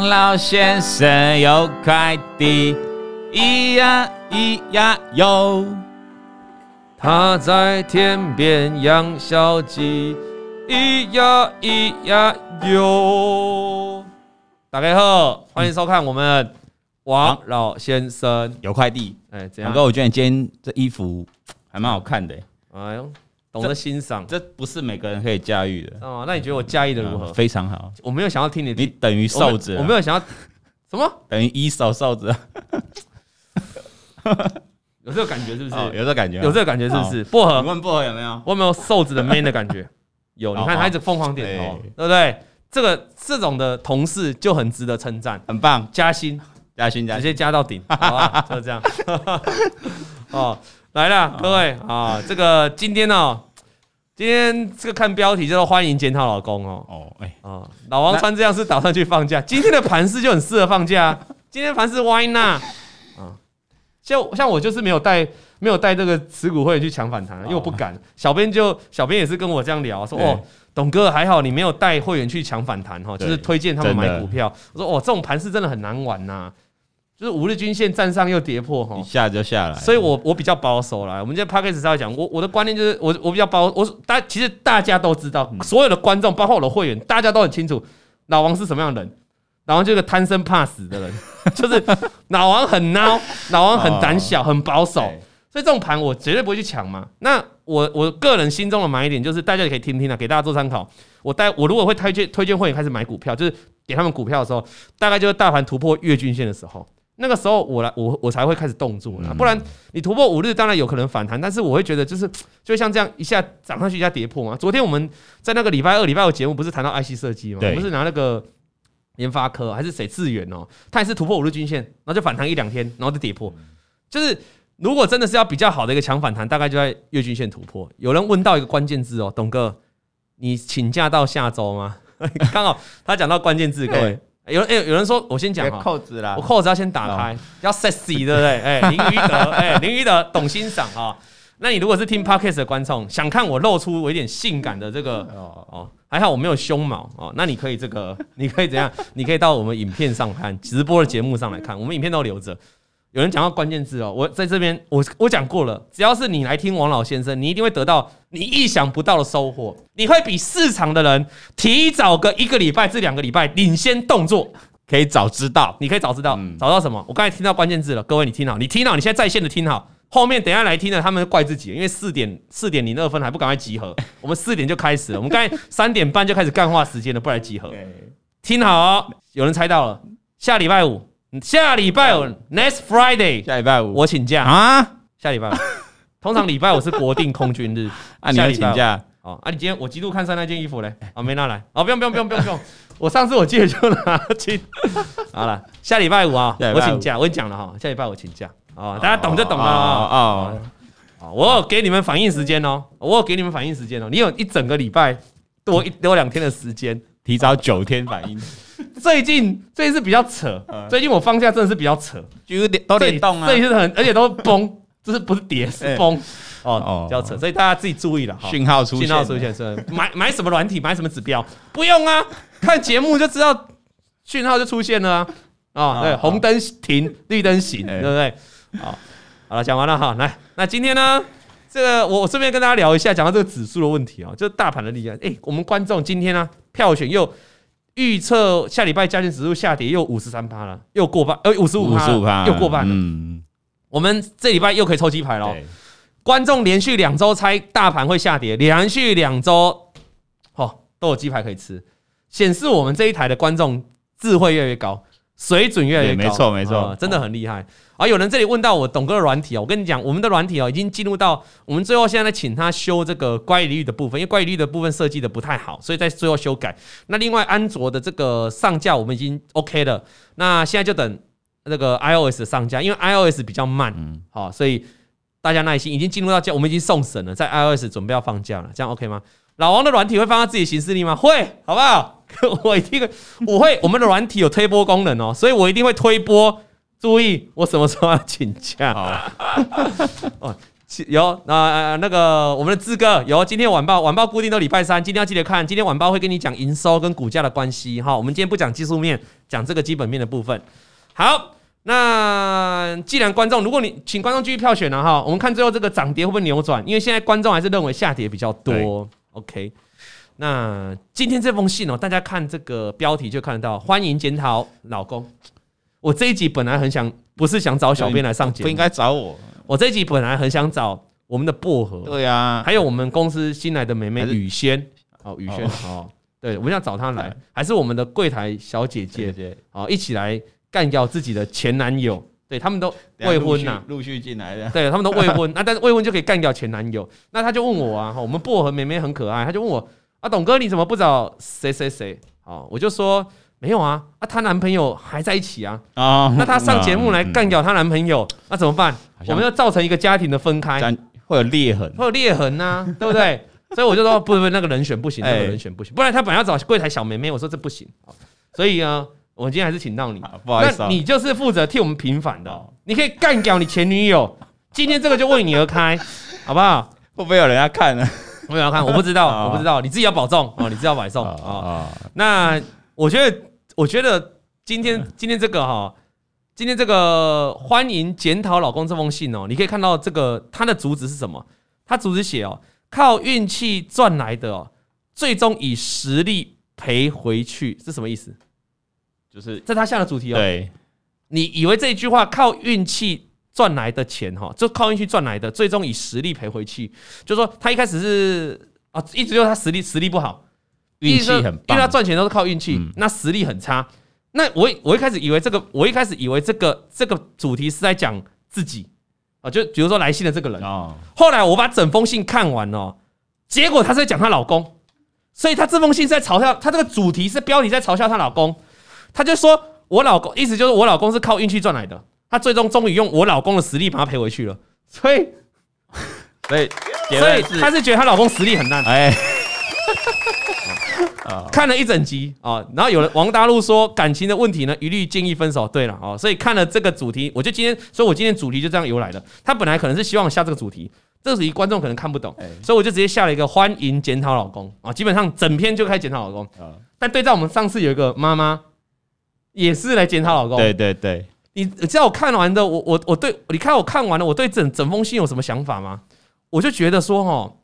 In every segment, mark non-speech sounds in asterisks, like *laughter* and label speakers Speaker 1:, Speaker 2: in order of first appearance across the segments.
Speaker 1: 王老先生有快递，咿呀咿呀哟。
Speaker 2: 他在天边养小鸡，咿呀咿呀哟。大家好，欢迎收看我们王老先生
Speaker 1: 有快递。
Speaker 2: 哎，怎
Speaker 1: 样？哥，我觉得你今天这衣服还蛮好看的。
Speaker 2: 哎呦。懂得欣赏，
Speaker 1: 这不是每个人可以驾驭的
Speaker 2: 哦。那你觉得我驾驭的如何？
Speaker 1: 非常好。
Speaker 2: 我没有想要听你，
Speaker 1: 你等于瘦子。
Speaker 2: 我没有想要什么？
Speaker 1: 等于一手瘦子。*laughs*
Speaker 2: 有这个感觉是不是？
Speaker 1: 有这个感觉，
Speaker 2: 有这个感觉是不是？薄荷，
Speaker 1: 你问薄荷有没有？
Speaker 2: 我有没有瘦子的 man 的感觉？*laughs* 有，你看他一直疯狂点头，对不对？这个这种的同事就很值得称赞，
Speaker 1: 很棒，
Speaker 2: 加薪，
Speaker 1: 加薪，
Speaker 2: 直接加到顶，*laughs* 好吧？就这样。哦。来了，各位啊，这个今天呢，今天这个看标题叫做“欢迎检讨老公”哦哦哎啊，老王穿这样是打算去放假？今天的盘势就很适合放假，今天盘势 Why not？啊，像像我就是没有带没有带这个持股会员去抢反弹，因为我不敢。小编就小编也是跟我这样聊说哦，董哥还好你没有带会员去抢反弹哈，就是推荐他们买股票。我说哦，这种盘势真的很难玩呐。就是五日均线站上又跌破哈，
Speaker 1: 一下就下来，
Speaker 2: 所以我我比较保守啦。我们今天 Podcast 稍微讲，我我的观念就是我我比较保，我大其实大家都知道，所有的观众包括我的会员，大家都很清楚老王是什么样的人。老王就是个贪生怕死的人，*laughs* 就是老王很孬，*laughs* 老王很胆小，很保守，所以这种盘我绝对不会去抢嘛。那我我个人心中的买点就是大家也可以听听啊，给大家做参考。我带我如果会推荐推荐会员开始买股票，就是给他们股票的时候，大概就是大盘突破月均线的时候。那个时候我来我我才会开始动作，不然你突破五日当然有可能反弹，但是我会觉得就是就像这样一下涨上去一下跌破嘛。昨天我们在那个礼拜二礼拜五节目不是谈到 IC 设计吗？不是拿那个研发科还是谁智原哦，他也是突破五日均线，然后就反弹一两天，然后就跌破。就是如果真的是要比较好的一个强反弹，大概就在月均线突破。有人问到一个关键字哦，董哥，你请假到下周吗？*laughs* 刚好他讲到关键字，各位。有人有人说，我先讲
Speaker 1: 扣子啦，
Speaker 2: 我扣子要先打开，要 sexy 对不对？哎，林于德，哎，林于德懂欣赏啊。那你如果是听 podcast 的观众，想看我露出我一点性感的这个哦哦，还好我没有胸毛哦，那你可以这个，你可以怎样？你可以到我们影片上看，直播的节目上来看，我们影片都留着。有人讲到关键字哦，我在这边，我我讲过了，只要是你来听王老先生，你一定会得到你意想不到的收获，你会比市场的人提早个一个礼拜至两个礼拜领先动作，
Speaker 1: 可以早知道，
Speaker 2: 你可以早知道，找到什么？我刚才听到关键字了，各位你听好，你听好，你现在在线的听好，后面等下来听的他们怪自己，因为四点四点零二分还不赶快集合，*laughs* 我们四点就开始了，我们刚才三点半就开始干话时间了，不来集合，听好哦，有人猜到了，下礼拜五。下礼拜五，Next Friday，
Speaker 1: 下礼拜五。
Speaker 2: 我请假。啊！下礼拜五，*laughs* 通常礼拜五是国定空军日，*laughs*
Speaker 1: 啊，你要请假？
Speaker 2: 哦？啊，你今天我极度看上那件衣服嘞，啊，没拿来，哦，不用不用不用不用不用，*laughs* 我上次我记得就拿去。好了，下礼拜五啊，我请假，我讲了哈，下礼拜我请假。啊，大家懂就懂了。啊啊！我有给你们反应时间哦，我有给你们反应时间哦，你有一整个礼拜多一多两天的时间，
Speaker 1: 提早九天反应。*laughs*
Speaker 2: 最近最近是比较扯，最近我放假真的是比较扯，
Speaker 1: 就有点都联动啊，
Speaker 2: 最近是很而且都崩，*laughs* 这是不是跌是崩。哦，比较扯，所以大家自己注意了哈。
Speaker 1: 讯号出现，
Speaker 2: 讯号出现是。买买什么软体，买什么指标，不用啊，看节目就知道讯号就出现了啊。啊，对，红灯停，绿灯行，对不对？好，好了，讲完了哈，来，那今天呢，这个我顺便跟大家聊一下，讲到这个指数的问题啊，就是大盘的力量。哎，我们观众今天呢，票选又。预测下礼拜加权指数下跌又五十三趴了，又过半，呃，五十五趴，又过半了。嗯，我们这礼拜又可以抽鸡排了。观众连续两周猜大盘会下跌，连续两周，哦，都有鸡排可以吃，显示我们这一台的观众智慧越来越高。水准越来越高，没错没错，真的很厉害。啊，有人这里问到我董哥的软体哦，我跟你讲，我们的软体哦已经进入到我们最后现在在请他修这个乖离率的部分，因为乖离率的部分设计的不太好，所以在最后修改。那另外安卓的这个上架我们已经 OK 了，那现在就等那个 iOS 的上架，因为 iOS 比较慢，好，所以大家耐心，已经进入到架，我们已经送审了，在 iOS 准备要放假了，这样 OK 吗？老王的软体会放到自己行事历吗？会，好不好？*laughs* 我一定会，我会。我们的软体有推播功能哦，所以我一定会推播。注意，我什么时候要请假？*laughs* 哦，有呃那个我们的志哥有今天晚报晚报固定都礼拜三，今天要记得看。今天晚报会跟你讲营收跟股价的关系哈。我们今天不讲技术面，讲这个基本面的部分。好，那既然观众，如果你请观众继续票选了哈，我们看最后这个涨跌会不会扭转？因为现在观众还是认为下跌比较多。OK，那今天这封信哦，大家看这个标题就看得到，欢迎检讨老公。我这一集本来很想，不是想找小编来上节目，
Speaker 1: 不应该找我。
Speaker 2: 我这一集本来很想找我们的薄荷，
Speaker 1: 对呀，还
Speaker 2: 有我们公司新来的美眉雨轩，哦，雨轩，哦，对，我们要找她来，还是我们的柜台小姐姐，哦，一起来干掉自己的前男友，对他们都未婚呐，陆续进来的，对他们都未婚，那 *laughs* 但是未婚就可以干掉前男友，那他就问我啊，*laughs* 我们薄荷妹妹很可爱，他就问我啊，董哥你怎么不找谁谁谁？哦，我就说。没有啊，啊，她男朋友还在一起啊，啊，那她上节目来干掉她男朋友，那怎么办？我们要造成一个家庭的分开，会有裂痕，会有裂痕呐，*laughs* 对不对？所以我就说，不不，那个人选不行，那个人选不行，不然他本来要找柜台小妹妹，我说这不行，所以呢，我今天还是请到你，不好意思，那你就是负责替我们平反的，你可以干掉你前女友，*laughs* 今天这个就为你而开，好不好？
Speaker 1: 会不会有人要看呢？
Speaker 2: 会不会有人要看？我不知道，*laughs* 我不知道，你自己要保重哦，你自己要保重啊。那我觉得。我觉得今天今天这个哈，今天这个欢迎检讨老公这封信哦，你可以看到这个他的主旨是什么？他主旨写哦，靠运气赚来的哦，最终以实力赔回去，是什么意思？就是这他下的主题哦。对，你以为这一句话靠运气赚来的钱哈，就靠运气赚来的，最终以实力赔回去，就是说他一开始是啊，一直就是他实力实力不好。运气很棒，因为他赚钱都是靠运气，嗯、那实力很差。那我我一开始以为这个，我一开始以为这个这个主题是在讲自己啊，就比如说来信的这个人。哦、后来我把整封信看完了，结果他是在讲她老公，所以他这封信是在嘲笑他这个主题是标题在嘲笑她老公。他就说我老公意思就是我老公是靠运气赚来的，他最终终于用我老公的实力把他赔回去了。所以，所以，所以他是觉得她老公实力很烂。哎。*laughs* 看了一整集啊，然后有人王大陆说感情的问题呢，一律建议分手。对了哦，所以看了这个主题，我就今天，所以我今天主题就这样由来的。他本来可能是希望下这个主题，这个主题观众可能看不懂，所以我就直接下了一个欢迎检讨老公啊，基本上整篇就开始检讨老公。但对照我们上次有一个妈妈也是来检讨老公。对对对，你你知道我看完的，我我我对你看我看完了，我对整整封信有什么想法吗？我就觉得说哦，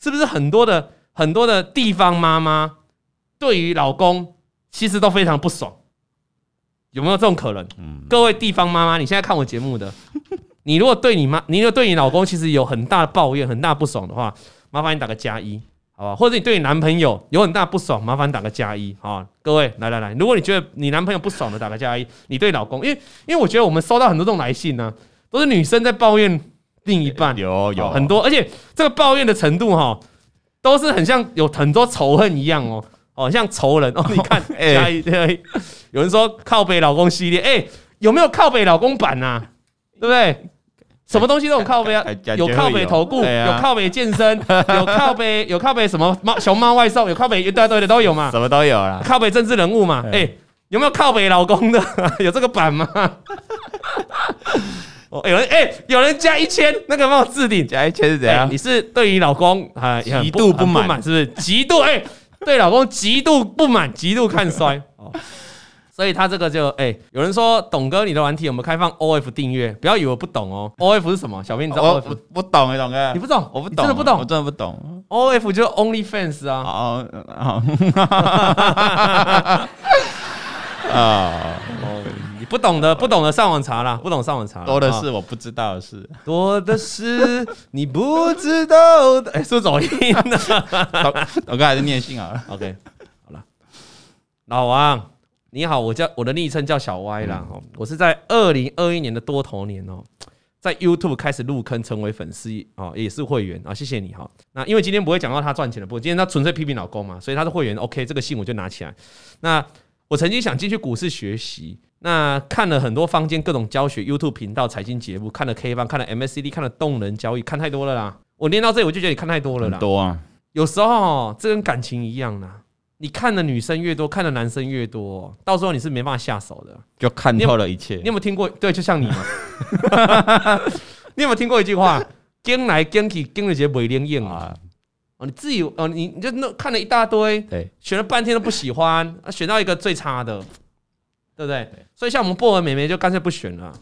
Speaker 2: 是不是很多的很多的地方妈妈？对于老公，其实都非常不爽，有没有这种可能？嗯，各位地方妈妈，你现在看我节目的，你如果对你妈，你如果对你老公其实有很大的抱怨、很大不爽的话，麻烦你打个加一，好吧？或者你对你男朋友有很大不爽，麻烦打个加一，好吧？各位，来来来，如果你觉得你男朋友不爽的，打个加一。你对老公，因为因为我觉得我们收到很多这种来信呢，都是女生在抱怨另一半，有有很多，而且这个抱怨的程度哈，都是很像有很多仇恨一样哦。哦，像仇人哦，你看，哎，有人说靠北老公系列，哎，有没有靠北老公版呐？对不对？什么东西都有靠背啊，有靠背投顾，有靠背健身，*laughs* 有靠背，有靠背什么猫熊猫外送，有靠背一大堆的都有嘛，什么都有啦。靠背政治人物嘛，哎，有没有靠背老公的？*laughs* 有这个版吗？*laughs* 哦，有人哎，有人加一千，那个帮我置顶，加一千是怎样？你是对于老公啊极度不满，是不是？极度哎。对老公极度不满，极度看衰哦，所以他这个就哎、欸，有人说董哥你的软体有没有开放 O F 订阅？不要以为我不懂哦，O F 是什么？小编你知道？我不不懂哎，董哥，你不懂？我不懂，真的不懂，我真的不懂。O F 就是 Only Fans 啊。好，啊。*laughs* 不懂的，不懂的，上网查啦。不懂上网查。多的是我不知道的事，多的是你不知道的。哎，是不是走音呢？*laughs* 我刚还是念信啊。OK，好了，老王你好，我叫我的昵称叫小歪啦。哦，我是在二零二一年的多头年哦，在 YouTube 开始入坑，成为粉丝哦，也是会员啊，谢谢你哈。那因为今天不会讲到他赚钱的，不过今天他纯粹批评老公嘛，所以他是会员。OK，这个信我就拿起来。那我曾经想进去股市学习。那看了很多坊间各种教学 YouTube 频道、财经节目，看了 K 方，看了 MACD，看了动能交易，看太多了啦。我念到这里，我就觉得你看太多了啦。多啊，有时候这跟感情一样啦。你看的女生越多，看的男生越多，到时候你是没办法下手的。就看透了一切。你有没有听过？对，就像你嘛。*laughs* 你有没有听过一句话？跟来跟去跟了些伪灵验啊。哦，你自己哦，你你就那看了一大堆，
Speaker 1: 对，
Speaker 2: 选了半天都不喜欢，选到一个最差的，对不对？所以像我们薄荷妹妹就干脆不选了。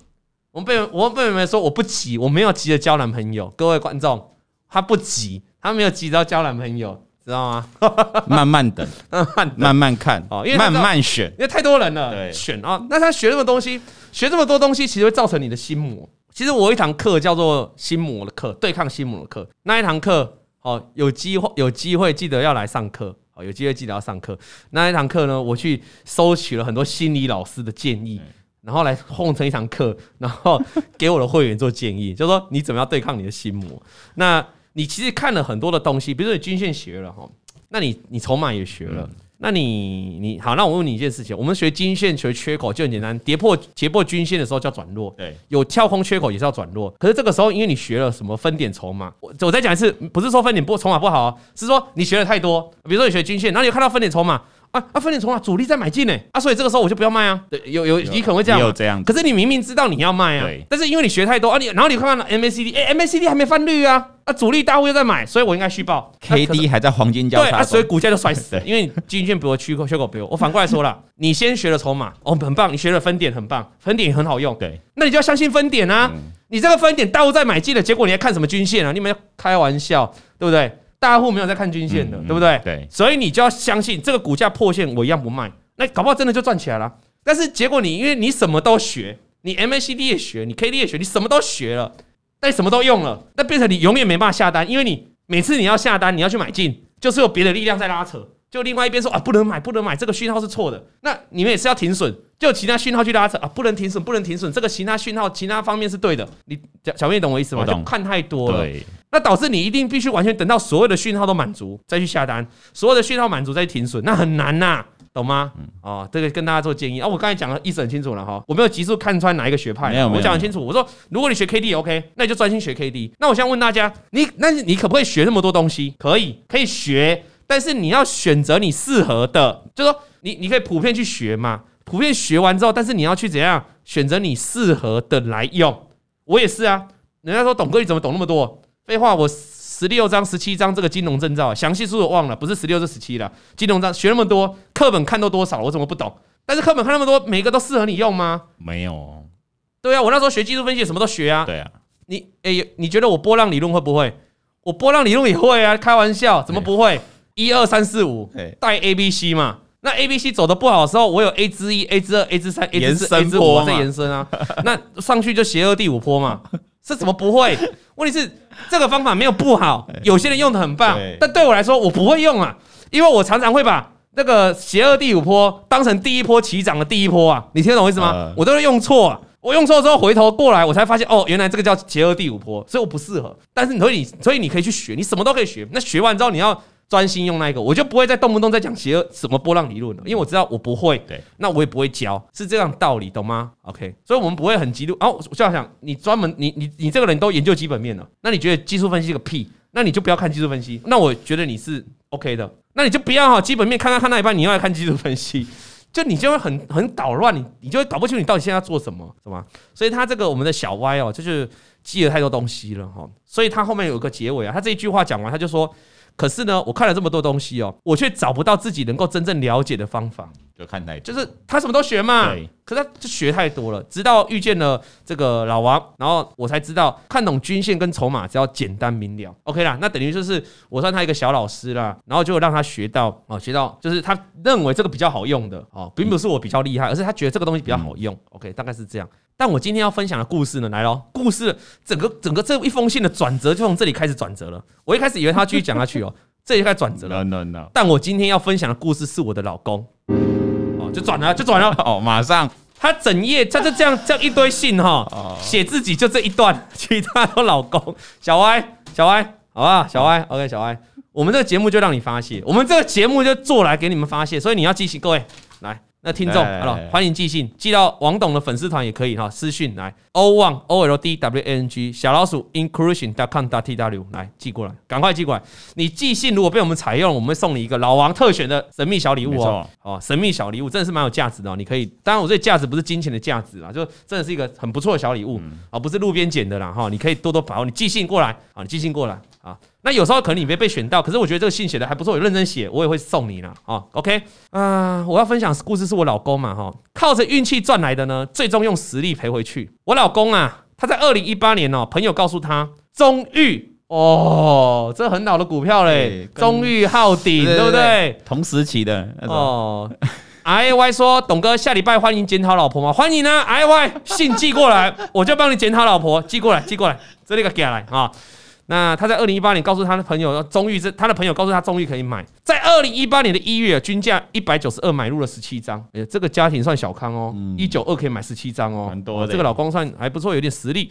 Speaker 2: 我们被我们被妹妹说我不急，我没有急着交男朋友。各位观众，她不急，她没有急着交男朋友，知道吗？*laughs*
Speaker 1: 慢慢等，
Speaker 2: 慢慢
Speaker 1: 慢慢看哦，因为慢慢选，
Speaker 2: 因为太多人了，选啊。那他学那么东西，学这么多东西，其实会造成你的心魔。其实我有一堂课叫做心魔的课，对抗心魔的课。那一堂课。哦，有机会有机会记得要来上课。好，有机会记得要上课。那一堂课呢，我去收取了很多心理老师的建议，然后来混成一堂课，然后给我的会员做建议，*laughs* 就是说你怎么样对抗你的心魔。那你其实看了很多的东西，比如说你均线学了哈，那你你筹码也学了。那你你好，那我问你一件事情，我们学均线学缺口就很简单，跌破跌破均线的时候叫转弱，对，有跳空缺口也是要转弱。可是这个时候，因为你学了什么分点筹码，我我再讲一次，不是说分点不筹码不好，是说你学的太多。比如说你学均线，然后你有看到分点筹码。啊啊！分点筹码主力在买进呢，啊，所以这个时候我就不要卖啊。对，有有你可能会这样，
Speaker 1: 有这样。
Speaker 2: 可是你明明知道你要卖啊，但是因为你学太多啊，你然后你看看 MACD，哎，MACD 还没翻绿啊，啊，主力大户又在买，所以我应该续报。
Speaker 1: KD 还在黄金交叉。
Speaker 2: 对啊，所以股价就摔死 *laughs* 了，因为你均线比我缺口缺口比我。我反过来说了，*laughs* 你先学了筹码，哦，很棒，你学了分点很棒，分点也很好用。对，那你就要相信分点啊。你这个分点大户在买进的结果，你还看什么均线啊？你们开玩笑，对不对？大户没有在看均线的，对不对？对，所以你就要相信这个股价破线，我一样不卖。那搞不好真的就赚起来了。但是结果你因为你什么都学，你 MACD 也学，你 KD 也学，你什么都学了，但什么都用了，那变成你永远没办法下单，因为你每次你要下单，你要去买进，就是有别的力量在拉扯。就另外一边说啊，不能买，不能买，这个讯号是错的。那你们也是要停损，就其他讯号去拉扯啊，不能停损，不能停损。这个其他讯号，其他方面是对的。你小小妹懂我意思吗？就看太多了，对，那导致你一定必须完全等到所有的讯号都满足再去下单，所有的讯号满足再去停损，那很难呐，懂吗？哦，这个跟大家做建议啊。我刚才讲的意思很清楚了哈，我没有急速看穿哪一个学派，我讲很清楚。我说，如果你学 K D OK，那你就专心学 K D。那我现在问大家，你那你可不可以学那么多东西？可以，可以学。但是你要选择你适合的，就是说你你可以普遍去学嘛，普遍学完之后，但是你要去怎样选择你适合的来用。我也是啊，人家说董哥你怎么懂那么多？废话，我十六章、十七章这个金融证照，详细数我忘了，不是十六是十七了。金融章学那么多，课本看都多少，我怎么不懂？但是课本看那么多，每个都适合你用吗？
Speaker 1: 没有。
Speaker 2: 对啊，我那时候学技术分析，什么都学啊。对啊。你哎、欸，你觉得我波浪理论会不会？我波浪理论也会啊，开玩笑，怎么不会？一二三四五，带 A B C 嘛？那 A B C 走的不好的时候，我有 A 之一、A 之二、A 之三、A 之四、A 之五在延伸啊。那上去就邪恶第五波嘛？是怎么不会？*laughs* 问题是这个方法没有不好，有些人用的很棒，但对我来说我不会用啊，因为我常常会把那个邪恶第五波当成第一波起涨的第一波啊。你听懂我意思吗？我都是用错啊，我用错之后回头过来，我才发现哦，原来这个叫邪恶第五波，所以我不适合。但是所以你所以你可以去学，你什么都可以学。那学完之后你要。专心用那一个，我就不会再动不动再讲邪恶什么波浪理论了，因为我知道我不会，对，那我也不会教，是这样道理，懂吗？OK，所以我们不会很激怒。哦，我就要想，你专门你你你这个人都研究基本面了，那你觉得技术分析个屁？那你就不要看技术分析。那我觉得你是 OK 的，那你就不要哈，基本面看看看到一半，你又来看技术分析，*laughs* 就你就会很很捣乱，你你就会搞不清楚你到底现在要做什么，是吗？所以他这个我们的小歪哦，就是记了太多东西了哈，所以他后面有个结尾啊，他这一句话讲完，他就说。可是呢，我看了这么多东西哦，我却找不到自己能够真正了解的方法。
Speaker 1: 就看太多，
Speaker 2: 就是他什么都学嘛，对。可是他就学太多了，直到遇见了这个老王，然后我才知道看懂均线跟筹码只要简单明了。OK 啦，那等于就是我算他一个小老师啦，然后就让他学到哦，学到就是他认为这个比较好用的哦，并不是我比较厉害，而是他觉得这个东西比较好用。OK，大概是这样。但我今天要分享的故事呢，来喽，故事整个整个这一封信的转折就从这里开始转折了。我一开始以为他继续讲下去哦。*laughs* 这里开始转折了，no, no, no. 但我今天要分享的故事是我的老公，哦，就转了，就转了，*laughs*
Speaker 1: 哦，马上，
Speaker 2: 他整页他就这样这样一堆信哈，写自己就这一段，*laughs* 其他都老公，小歪，小歪，好吧，小歪，OK，小歪，我们这个节目就让你发泄，我们这个节目就做来给你们发泄，所以你要记起，各位。来，那听众好了，欢迎寄信，寄到王董的粉丝团也可以哈，私讯来 o one o l d w a n g 小老鼠 inclusion dot com dot t w 来寄过来，赶快寄过来。你寄信如果被我们采用，我们会送你一个老王特选的神秘小礼物哦，哦，神秘小礼物真的是蛮有价值的哦。你可以，当然我这价值不是金钱的价值啦，就真的是一个很不错的小礼物啊，不是路边捡的啦哈。你可以多多把握，你寄信过来啊，你寄信过来啊。那有时候可能你没被选到，可是我觉得这个信写的还不错，有认真写，我也会送你啦。啊。OK，啊，我要分享故事是我老公嘛，哈，靠着运气赚来的呢，最终用实力赔回去。我老公啊，他在二零一八年哦，朋友告诉他，中裕哦，这很老的股票嘞，中裕浩鼎，对不对？
Speaker 1: 同时期的
Speaker 2: 哦。I Y 说，董哥下礼拜欢迎检讨老婆吗？欢迎啊！I Y 信寄过来，我就帮你检讨老婆，寄过来，寄过来，这里个给来啊。那他在二零一八年告诉他的朋友，终于这他的朋友告诉他终于可以买，在二零一八年的一月，均价一百九十二买入了十七张，哎，这个家庭算小康哦，一九二可以买十七张哦，蛮多的，这个老公算还不错，有点实力。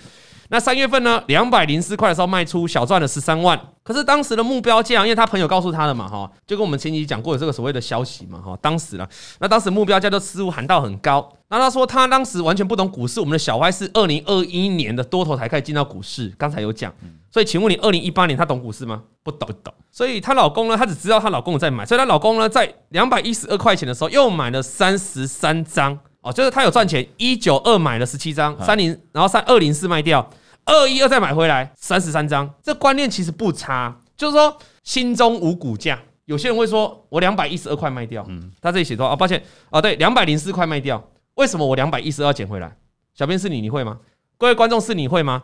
Speaker 2: 那三月份呢，两百零四块的时候卖出，小赚了十三万。可是当时的目标价，因为他朋友告诉他的嘛，哈，就跟我们前期讲过的这个所谓的消息嘛，哈，当时了，那当时目标价就似乎喊到很高。那他说他当时完全不懂股市，我们的小歪是二零二一年的多头才开始进到股市，刚才有讲。所以请问你，二零一八年他懂股市吗？不懂，不懂。所以她老公呢，她只知道她老公在买，所以她老公呢，在两百一十二块钱的时候又买了三十三张。哦，就是他有赚钱，一九二买了十七张，三零，然后三二零四卖掉，二一二再买回来三十三张，这观念其实不差，就是说心中无股价。有些人会说，我两百一十二块卖掉，嗯，他这里写多少？啊，抱歉，啊，对，两百零四块卖掉，为什么我两百一十二捡回来？小编是你，你会吗？各位观众是你会吗？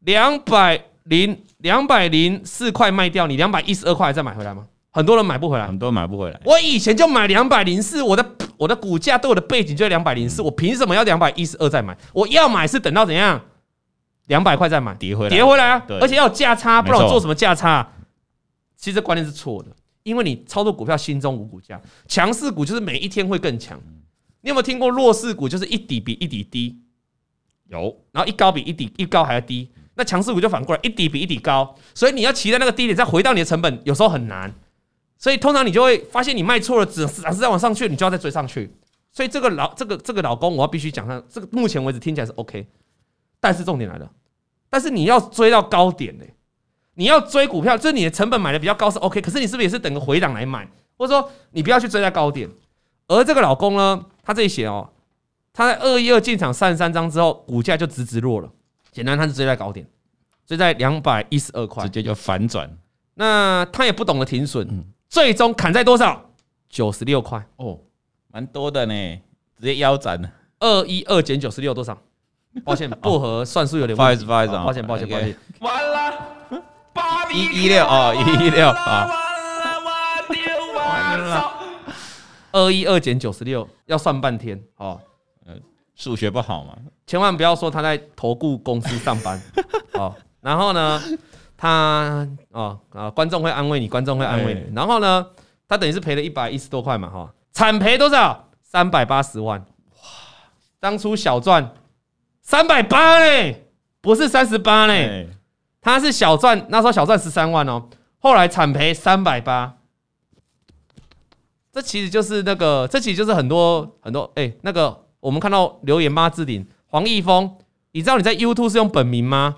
Speaker 2: 两百零两百零四块卖掉，你两百一十二块再买回来吗？很多人买不回来，
Speaker 1: 很多人买不回来。
Speaker 2: 我以前就买两百零四，我的我的股价对我的背景就两百零四，我凭什么要两百一十二再买？我要买是等到怎样？两百块再买，跌回来，跌回来啊！而且要有价差，不然我做什么价差？其实观念是错的，因为你操作股票心中无股价，强势股就是每一天会更强。你有没有听过弱势股就是一底比一底低？有，然后一高比一底一高还要低。那强势股就反过来，一底比一底高，所以你要骑在那个低点再回到你的成本，有时候很难。所以通常你就会发现你卖错了，只是还是在往上去，你就要再追上去。所以这个老这个这个老公，我要必须讲他这个目前为止听起来是 OK，但是重点来了，但是你要追到高点呢、欸？你要追股票，就是你的成本买的比较高是 OK，可是你是不是也是等个回档来买？或者说你不要去追在高点？而这个老公呢，他这里写哦，他在二一二进场三十三张之后，股价就直直落了。简单，他是追在高点，追在两百一十二块，
Speaker 1: 直接就反转。
Speaker 2: 那他也不懂得停损。嗯最终砍在多少？九十六块
Speaker 1: 哦，蛮多的呢，直接腰斩了。
Speaker 2: 二一二减九十六多少？*laughs* 抱歉，不合算数有点不好意思。
Speaker 1: 不好意思，
Speaker 2: 抱歉，抱歉，抱歉。完了，
Speaker 1: 一一六哦，一一六啊。
Speaker 2: 完了，二一二减九十六要算半天哦。
Speaker 1: 嗯，数学不好嘛，
Speaker 2: 千万不要说他在投顾公司上班 *laughs* 哦。然后呢？他哦啊，观众会安慰你，观众会安慰你。然后呢，他等于是赔了一百一十多块嘛，哈，惨赔多少？三百八十万。哇，当初小赚三百八嘞，不是三十八嘞，他是小赚，那时候小赚十三万哦，后来惨赔三百八。这其实就是那个，这其实就是很多很多哎，那个我们看到留言吗？置顶黄奕峰，你知道你在 YouTube 是用本名吗？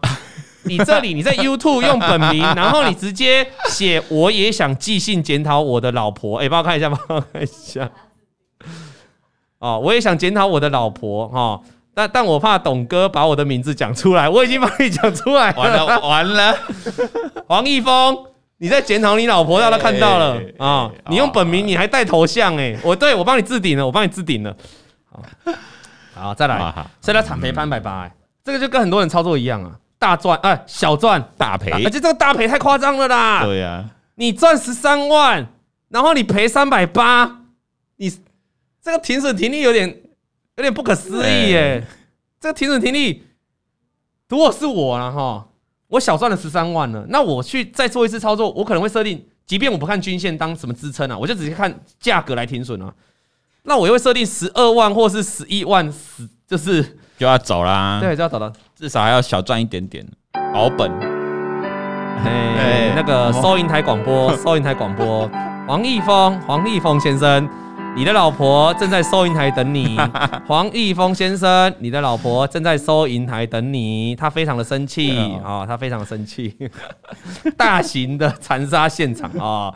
Speaker 2: 你这里你在 *laughs* YouTube 用本名，然后你直接写我也想寄信检讨我的老婆，哎，帮我看一下，帮我看一下。哦，我也想检讨我的老婆哈，但但我怕董哥把我的名字讲出来，我已经帮你讲出来了，完了完了。*laughs* 黄奕峰，你在检讨你老婆，让她看到了啊！你用本名，你还带头像，哎，我对我帮你置顶了，我帮你置顶了。好，好，再来，所以他惨赔三百八，哎，这个就跟很多人操作一样啊。大赚哎，小赚
Speaker 1: 大赔，
Speaker 2: 而且这个大赔太夸张了啦！
Speaker 1: 对呀，
Speaker 2: 你赚十三万，然后你赔三百八，你这个停损停利有点有点不可思议耶！这个停损停利，如果是我了哈，我小赚了十三万了，那我去再做一次操作，我可能会设定，即便我不看均线当什么支撑啊，我就直接看价格来停损啊。那我又会设定十二万或是十一万，十就是。
Speaker 1: 就要走啦，
Speaker 2: 对，就要走了，
Speaker 1: 至少还要小赚一点点，保本。
Speaker 2: 嘿，那个收银台广播，收银台广播，*laughs* 黄奕峰，黄奕峰先生，你的老婆正在收银台等你。*laughs* 黄奕峰先生，你的老婆正在收银台等你，他非常的生气啊，他非常的生气。*laughs* 大型的残杀现场啊！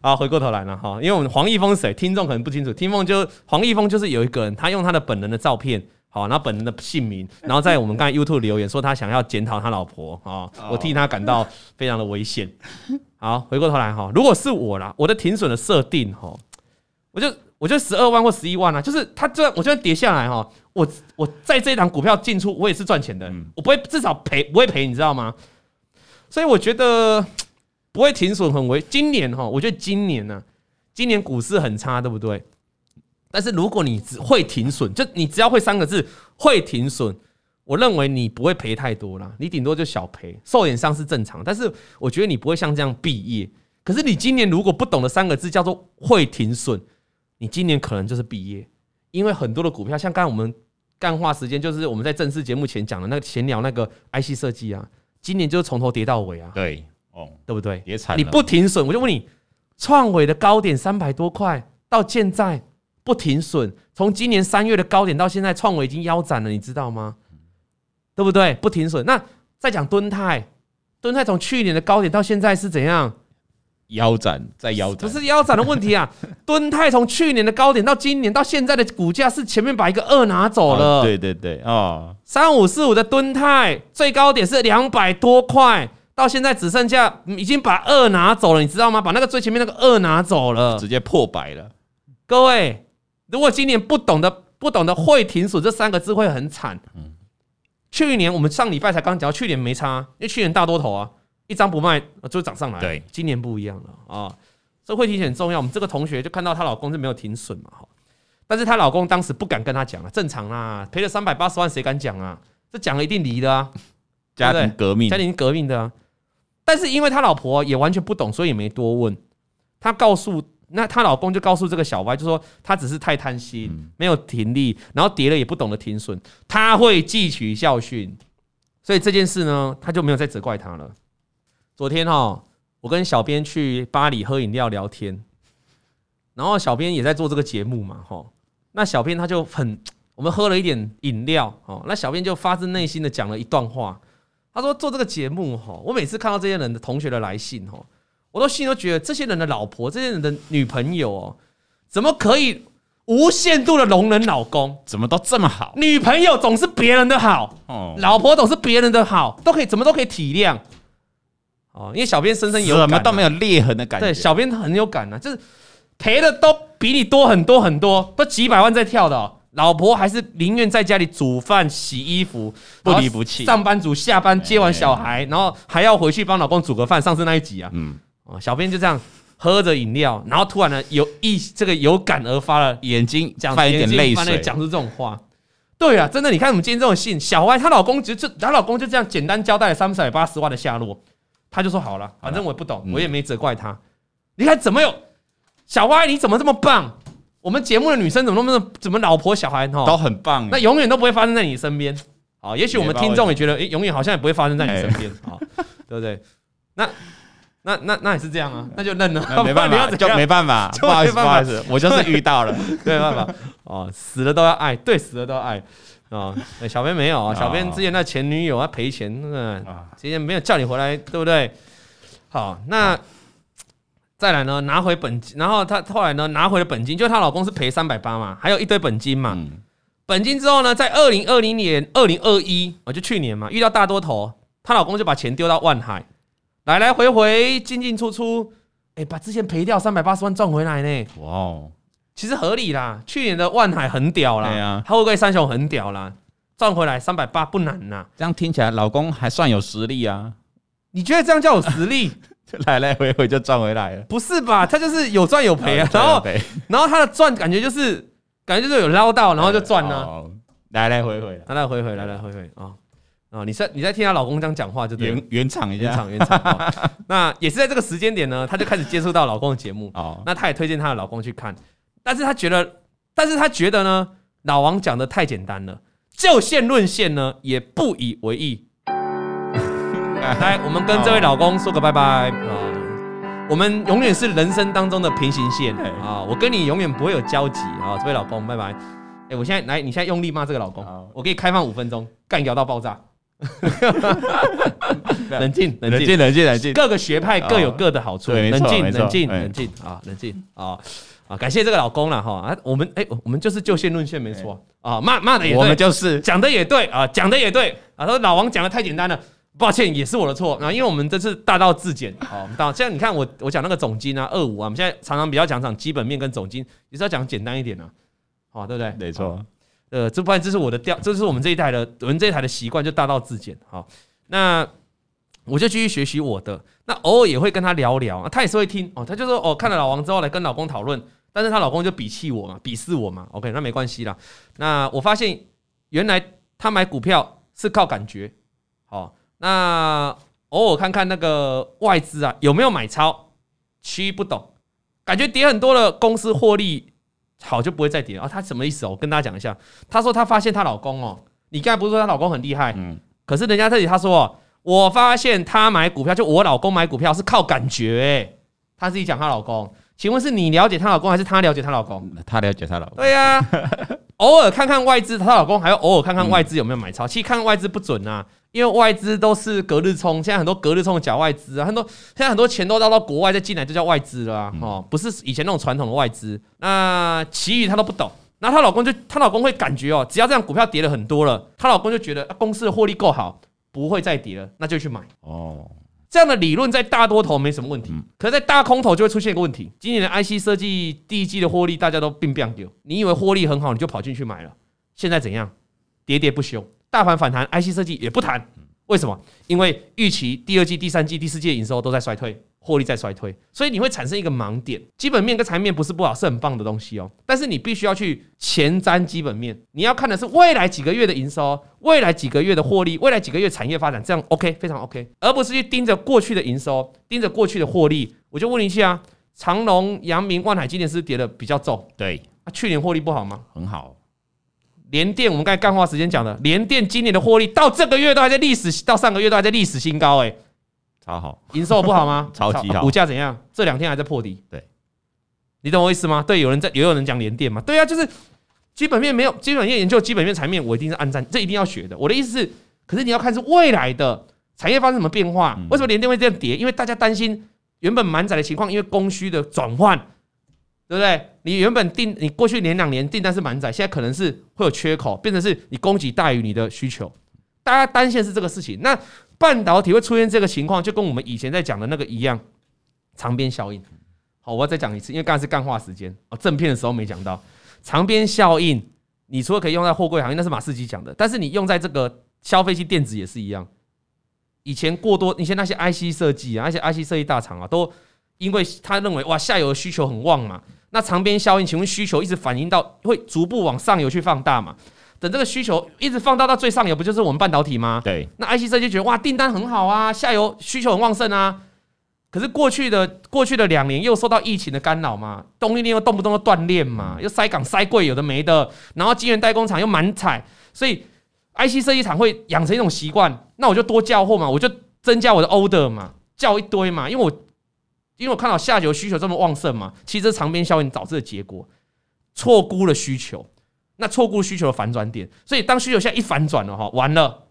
Speaker 2: 啊，回过头来了哈，因为我们黄奕峰是谁？听众可能不清楚。听众就黄奕峰就是有一个人，他用他的本人的照片，好，然后本人的姓名，然后在我们刚才 YouTube 留言说他想要检讨他老婆啊，我替他感到非常的危险。*laughs* 好，回过头来哈，如果是我啦，我的停损的设定哈，我就我就十二万或十一万啊，就是他就算我就算跌下来哈，我我在这一档股票进出，我也是赚钱的，我不会至少赔不会赔，你知道吗？所以我觉得。不会停损很危，今年哈，我觉得今年呢、啊，今年股市很差，对不对？但是如果你只会停损，就你只要会三个字会停损，我认为你不会赔太多啦，你顶多就小赔，受点伤是正常。但是我觉得你不会像这样毕业。可是你今年如果不懂得三个字叫做会停损，你今年可能就是毕业，因为很多的股票，像刚才我们干话时间，就是我们在正式节目前讲的那个闲聊那个 IC 设计啊，今年就是从头跌到尾啊。
Speaker 1: 对。
Speaker 2: 哦对不对？
Speaker 1: 也惨！
Speaker 2: 你不停损，我就问你，创伟的高点三百多块，到现在不停损，从今年三月的高点到现在，创维已经腰斩了，你知道吗？对不对？不停损。那再讲敦泰，敦泰从去年的高点到现在是怎样？
Speaker 1: 腰斩，再腰斩，
Speaker 2: 不是腰斩的问题啊！*laughs* 敦泰从去年的高点到今年到现在的股价是前面把一个二拿走了。
Speaker 1: 对对对，哦，
Speaker 2: 三五四五的敦泰最高点是两百多块。到现在只剩下已经把二拿走了，你知道吗？把那个最前面那个二拿走了，
Speaker 1: 直接破百了。
Speaker 2: 各位，如果今年不懂得不懂得会停损这三个字会很惨。嗯，去年我们上礼拜才刚讲，去年没差，因为去年大多头啊，一张不卖就涨上来。对，今年不一样了啊，这会停损很重要。我们这个同学就看到她老公是没有停损嘛，哈，但是她老公当时不敢跟她讲啊，正常啦，赔了三百八十万谁敢讲啊？这讲了一定离的啊，*laughs*
Speaker 1: 家庭革命，
Speaker 2: 家庭革命的啊。但是因为他老婆也完全不懂，所以也没多问。他告诉那她老公就告诉这个小歪，就说他只是太贪心，没有停力，然后跌了也不懂得停损，他会汲取教训。所以这件事呢，他就没有再责怪他了。昨天哈，我跟小编去巴黎喝饮料聊天，然后小编也在做这个节目嘛，哈。那小编他就很，我们喝了一点饮料，哦，那小编就发自内心的讲了一段话。他说做这个节目哈，我每次看到这些人的同学的来信哈，我都心里都觉得这些人的老婆、这些人的女朋友哦，怎么可以无限度的容忍老公？
Speaker 1: 怎么都这么好？
Speaker 2: 女朋友总是别人的好，哦，老婆总是别人的好，都可以怎么都可以体谅。哦，因为小编深深有感，什么
Speaker 1: 都没有裂痕的感觉。
Speaker 2: 对，小编很有感啊，就是赔的都比你多很多很多，都几百万在跳的哦。老婆还是宁愿在家里煮饭、洗衣服，
Speaker 1: 不离不弃。
Speaker 2: 上班族下班接完小孩，然后还要回去帮老公煮个饭。上次那一集啊，嗯，小编就这样喝着饮料，然后突然呢有一这个有感而发了，眼睛讲
Speaker 1: 泛一点泪水，
Speaker 2: 讲出这种话。对啊，真的，你看我们今天这种信，小歪她老公就就她老公就这样简单交代了三百八十万的下落，她就说好了，反正我也不懂，我也没责怪她。你看怎么有小歪，你怎么这么棒？我们节目的女生怎么那么怎么老婆小孩哈
Speaker 1: 都很棒，
Speaker 2: 那永远都不会发生在你身边。好，也许我们听众也觉得，哎，永远好像也不会发生在你身边，好，对不对？那那那那也是这样啊，那就认了，
Speaker 1: 没办法，*laughs* *laughs* 就没办法，不好意思，不好意思，*laughs* 我就是遇到了，
Speaker 2: 没办法，哦，死了都要爱，对，死了都要爱。啊。小编没有啊，小编之前那前女友啊赔钱，那个，之前没有叫你回来，对不对？好，那。再来呢，拿回本金，然后她后来呢，拿回了本金，就她老公是赔三百八嘛，还有一堆本金嘛。嗯、本金之后呢，在二零二零年、二零二一，我就去年嘛，遇到大多头，她老公就把钱丢到万海，来来回回进进出出，哎，把之前赔掉三百八十万赚回来呢。哇哦，其实合理啦，去年的万海很屌啦，对啊，货柜三雄很屌啦，赚回来三百八不难呐。
Speaker 1: 这样听起来，老公还算有实力啊？
Speaker 2: 你觉得这样叫有实力？*laughs*
Speaker 1: 来来回回就赚回来了，
Speaker 2: 不是吧？他就是有赚有赔啊，然后然后他的赚感觉就是感觉就是有捞到，然后就赚呢，
Speaker 1: 来来回回，
Speaker 2: 来来回回，来来回回啊啊！你在你在听她老公这样讲话，就
Speaker 1: 原原厂一下，
Speaker 2: 原厂原厂。*laughs* 那也是在这个时间点呢，她就开始接触到老公的节目哦。那她也推荐她的老公去看，但是她觉得，但是她觉得呢，老王讲的太简单了，就线论线呢，也不以为意。来，我们跟这位老公说个拜拜啊！我们永远是人生当中的平行线
Speaker 1: 嘿
Speaker 2: 啊！我跟你永远不会有交集啊！这位老公，拜拜。哎，我现在来，你现在用力骂这个老公，我可以开放五分钟，干掉到爆炸。*laughs* 冷静，
Speaker 1: 冷静，冷静，冷静。
Speaker 2: 各个学派各有各的好处，冷静，冷静，
Speaker 1: 哎
Speaker 2: 冷静啊，冷静啊啊！感谢这个老公了哈啊！我们哎，我们就是就线论线，没错啊，骂骂的也对，
Speaker 1: 我们就是
Speaker 2: 讲的也对啊，讲的也对啊。他说老王讲的太简单了。抱歉，也是我的错啊！因为我们这次大道至简，好，我们到现在你看我我讲那个总金啊，二五啊，我们现在常常比较讲讲基本面跟总金，也是要讲简单一点的，好，对不对？
Speaker 1: 没错。
Speaker 2: 呃，这不然这是我的调，这是我们这一代的，我们这一台的习惯，就大道至简。好，那我就继续学习我的，那偶尔也会跟他聊聊，他也是会听哦。他就说哦，看了老王之后来跟老公讨论，但是她老公就鄙弃我嘛，鄙视我嘛。OK，那没关系啦。那我发现原来他买股票是靠感觉，好。那偶尔看看那个外资啊有没有买超，其余不懂，感觉跌很多的公司获利好就不会再跌。啊。她什么意思？哦？我跟大家讲一下，她说她发现她老公哦，你刚才不是说她老公很厉害，嗯，可是人家这里她说哦，我发现她买股票就我老公买股票是靠感觉，诶，她自己讲她老公，请问是你了解她老公还是她了解她老公？
Speaker 1: 她了解她老公，
Speaker 2: 对呀，*laughs* 偶尔看看外资，她老公还要偶尔看看外资有没有买超，其实看外资不准啊。因为外资都是隔日冲，现在很多隔日冲的假外资啊，很多现在很多钱都绕到国外再进来，就叫外资了啊，哦，不是以前那种传统的外资。那其余她都不懂，那她老公就她老公会感觉哦，只要这样股票跌了很多了，她老公就觉得公司的获利够好，不会再跌了，那就去买哦。这样的理论在大多头没什么问题，可是在大空头就会出现一个问题。今年的 IC 设计第一季的获利大家都并不丢，你以为获利很好，你就跑进去买了，现在怎样？喋喋不休。大盘反弹，IC 设计也不谈，为什么？因为预期第二季、第三季、第四季的营收都在衰退，获利在衰退，所以你会产生一个盲点。基本面跟财面不是不好，是很棒的东西哦。但是你必须要去前瞻基本面，你要看的是未来几个月的营收，未来几个月的获利，未来几个月产业发展，这样 OK，非常 OK，而不是去盯着过去的营收，盯着过去的获利。我就问你一下啊，长隆、阳明、万海今年是跌的比较重，
Speaker 1: 对，
Speaker 2: 那去年获利不好吗？
Speaker 1: 很好。
Speaker 2: 联电，我们刚才干话时间讲的，联电今年的获利到这个月都还在历史，到上个月都还在历史新高，哎，
Speaker 1: 超好，
Speaker 2: 营收不好吗？*laughs*
Speaker 1: 超级好，
Speaker 2: 股价怎样？这两天还在破底，
Speaker 1: 对，
Speaker 2: 你懂我意思吗？对，有人在，也有人讲联电嘛，对啊，就是基本面没有，基本面研究基本面财面，我一定是按赞，这一定要学的。我的意思是，可是你要看是未来的产业发生什么变化？为什么联电会这样跌？因为大家担心原本满载的情况，因为供需的转换。对不对？你原本订，你过去年两年订单是满载，现在可能是会有缺口，变成是你供给大于你的需求。大家担心是这个事情。那半导体会出现这个情况，就跟我们以前在讲的那个一样，长边效应。好，我要再讲一次，因为刚才是干话时间哦，正片的时候没讲到长边效应。你除了可以用在货柜行业，那是马士基讲的，但是你用在这个消费性电子也是一样。以前过多，以前那些 IC 设计啊，那些 IC 设计大厂啊，都因为他认为哇，下游的需求很旺嘛。那长边效应，请问需求一直反映到会逐步往上游去放大嘛？等这个需求一直放大到最上游，不就是我们半导体吗？
Speaker 1: 对。
Speaker 2: 那 IC 设计觉得哇，订单很好啊，下游需求很旺盛啊。可是过去的过去的两年又受到疫情的干扰嘛，供应链又动不动就断链嘛，又塞港塞柜有的没的，然后晶圆代工厂又满采，所以 IC 设计厂会养成一种习惯，那我就多叫货嘛，我就增加我的 order 嘛，叫一堆嘛，因为我。因为我看到下游需求这么旺盛嘛，其实长边效应导致的结果，错估了需求，那错估需求的反转点，所以当需求现在一反转了哈，完了，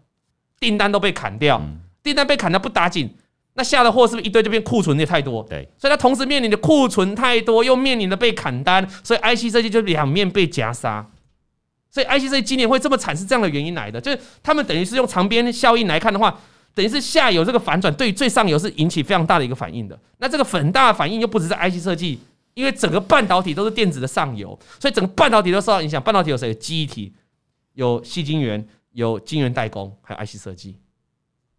Speaker 2: 订单都被砍掉，订单被砍掉不打紧，那下的货是不是一堆就变库存也太多？
Speaker 1: 对，
Speaker 2: 所以它同时面临的库存太多，又面临的被砍单，所以 IC 设计就两面被夹杀，所以 IC 设计今年会这么惨是这样的原因来的，就是他们等于是用长边效应来看的话。等于是下游这个反转，对于最上游是引起非常大的一个反应的。那这个很大的反应又不只是 IC 设计，因为整个半导体都是电子的上游，所以整个半导体都受到影响。半导体有谁？有记忆体，有细晶圆，有晶圆代工，还有 IC 设计。